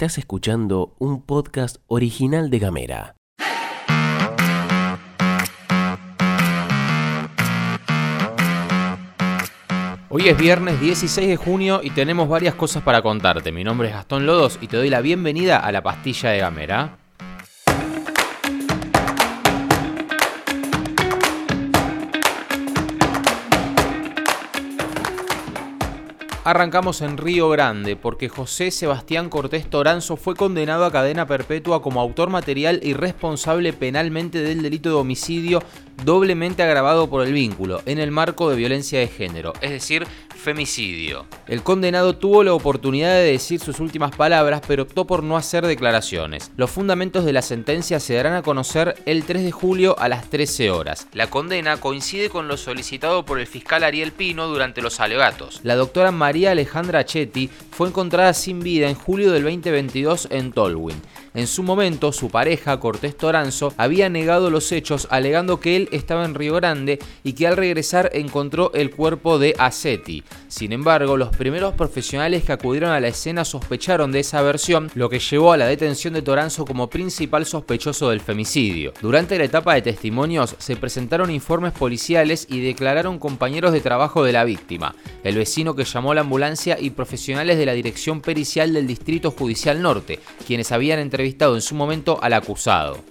Estás escuchando un podcast original de Gamera. Hoy es viernes 16 de junio y tenemos varias cosas para contarte. Mi nombre es Gastón Lodos y te doy la bienvenida a la pastilla de Gamera. Arrancamos en Río Grande porque José Sebastián Cortés Toranzo fue condenado a cadena perpetua como autor material y responsable penalmente del delito de homicidio doblemente agravado por el vínculo en el marco de violencia de género, es decir, femicidio. El condenado tuvo la oportunidad de decir sus últimas palabras, pero optó por no hacer declaraciones. Los fundamentos de la sentencia se darán a conocer el 3 de julio a las 13 horas. La condena coincide con lo solicitado por el fiscal Ariel Pino durante los alegatos. La doctora María Alejandra Chetti fue encontrada sin vida en julio del 2022 en Tolwyn. En su momento, su pareja, Cortés Toranzo, había negado los hechos alegando que él estaba en Río Grande y que al regresar encontró el cuerpo de Acetti. Sin embargo, los primeros profesionales que acudieron a la escena sospecharon de esa versión, lo que llevó a la detención de Toranzo como principal sospechoso del femicidio. Durante la etapa de testimonios se presentaron informes policiales y declararon compañeros de trabajo de la víctima, el vecino que llamó a la ambulancia y profesionales de la Dirección Pericial del Distrito Judicial Norte, quienes habían entrevistado en su momento al acusado.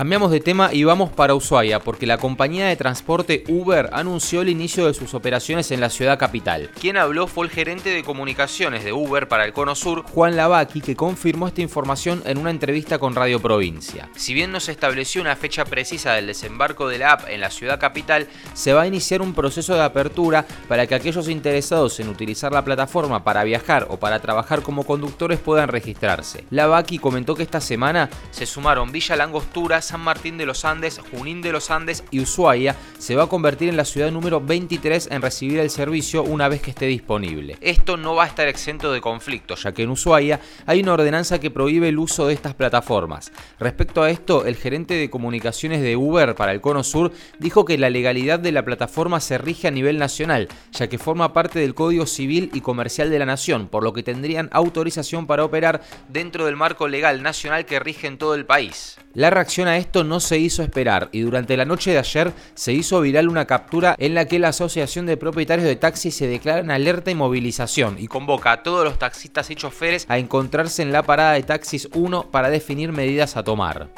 Cambiamos de tema y vamos para Ushuaia porque la compañía de transporte Uber anunció el inicio de sus operaciones en la ciudad capital. Quien habló fue el gerente de comunicaciones de Uber para el Cono Sur, Juan Lavaki, que confirmó esta información en una entrevista con Radio Provincia. Si bien no se estableció una fecha precisa del desembarco de la app en la ciudad capital, se va a iniciar un proceso de apertura para que aquellos interesados en utilizar la plataforma para viajar o para trabajar como conductores puedan registrarse. Lavaki comentó que esta semana se sumaron Villa Langostura, San Martín de los Andes, Junín de los Andes y Ushuaia se va a convertir en la ciudad número 23 en recibir el servicio una vez que esté disponible. Esto no va a estar exento de conflictos, ya que en Ushuaia hay una ordenanza que prohíbe el uso de estas plataformas. Respecto a esto, el gerente de comunicaciones de Uber para el Cono Sur dijo que la legalidad de la plataforma se rige a nivel nacional, ya que forma parte del Código Civil y Comercial de la Nación, por lo que tendrían autorización para operar dentro del marco legal nacional que rige en todo el país. La reacción esto no se hizo esperar y durante la noche de ayer se hizo viral una captura en la que la Asociación de Propietarios de Taxis se declara en alerta y movilización y convoca a todos los taxistas y choferes a encontrarse en la parada de taxis 1 para definir medidas a tomar.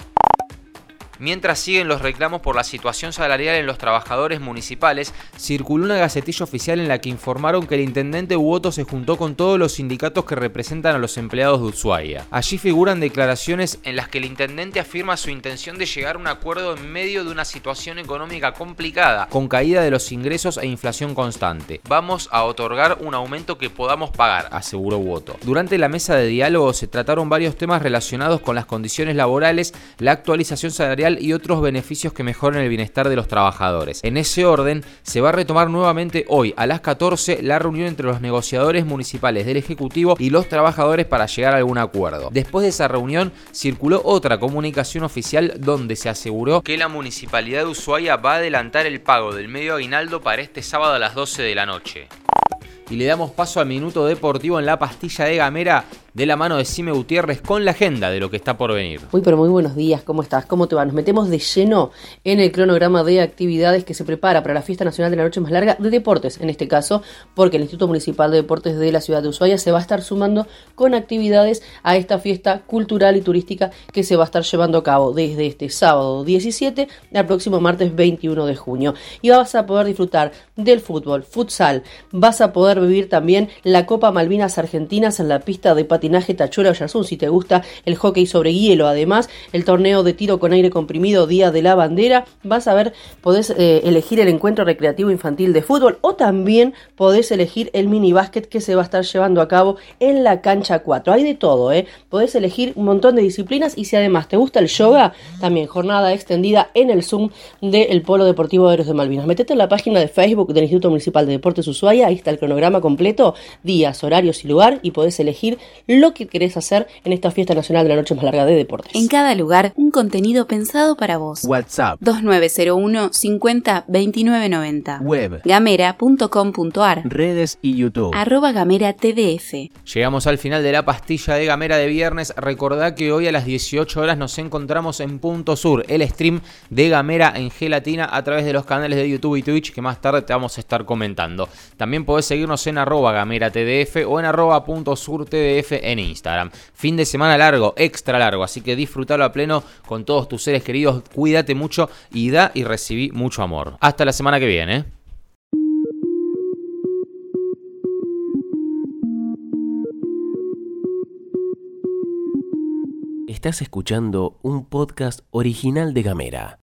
Mientras siguen los reclamos por la situación salarial en los trabajadores municipales, circuló una gacetilla oficial en la que informaron que el intendente Uoto se juntó con todos los sindicatos que representan a los empleados de Ushuaia. Allí figuran declaraciones en las que el intendente afirma su intención de llegar a un acuerdo en medio de una situación económica complicada, con caída de los ingresos e inflación constante. Vamos a otorgar un aumento que podamos pagar, aseguró Uoto. Durante la mesa de diálogo se trataron varios temas relacionados con las condiciones laborales, la actualización salarial y otros beneficios que mejoren el bienestar de los trabajadores. En ese orden, se va a retomar nuevamente hoy a las 14 la reunión entre los negociadores municipales del Ejecutivo y los trabajadores para llegar a algún acuerdo. Después de esa reunión, circuló otra comunicación oficial donde se aseguró que la Municipalidad de Ushuaia va a adelantar el pago del medio aguinaldo para este sábado a las 12 de la noche. Y le damos paso al minuto deportivo en la pastilla de Gamera de la mano de Sime Gutiérrez con la agenda de lo que está por venir. Muy pero muy buenos días, ¿cómo estás? ¿Cómo te va? Nos metemos de lleno en el cronograma de actividades que se prepara para la Fiesta Nacional de la Noche Más Larga de Deportes, en este caso, porque el Instituto Municipal de Deportes de la ciudad de Ushuaia se va a estar sumando con actividades a esta fiesta cultural y turística que se va a estar llevando a cabo desde este sábado 17 al próximo martes 21 de junio. Y vas a poder disfrutar del fútbol, futsal, vas a poder vivir también la Copa Malvinas Argentinas en la pista de patinaje Tachura Oyarzún, si te gusta el hockey sobre hielo. Además, el torneo de tiro con aire comprimido Día de la Bandera. Vas a ver, podés eh, elegir el encuentro recreativo infantil de fútbol o también podés elegir el mini básquet que se va a estar llevando a cabo en la cancha 4. Hay de todo, ¿eh? Podés elegir un montón de disciplinas y si además te gusta el yoga, también jornada extendida en el Zoom del Polo Deportivo de Héroes de Malvinas. Metete en la página de Facebook del Instituto Municipal de Deportes Ushuaia, ahí está el cronograma completo, días, horarios y lugar y podés elegir lo que querés hacer en esta fiesta nacional de la noche más larga de deportes. En cada lugar, un contenido pensado para vos. WhatsApp, 2901 50 29 90. web, Gamera.com.ar. redes y YouTube. Arroba Gamera TDF. Llegamos al final de la pastilla de Gamera de viernes. Recordá que hoy a las 18 horas nos encontramos en Punto Sur, el stream de Gamera en gelatina a través de los canales de YouTube y Twitch que más tarde te vamos a estar comentando. También podés seguirnos en arroba Gamera TDF o en arroba punto sur TDF en Instagram. Fin de semana largo, extra largo, así que disfrutalo a pleno con todos tus seres queridos. Cuídate mucho y da y recibí mucho amor. Hasta la semana que viene. ¿eh? Estás escuchando un podcast original de Gamera.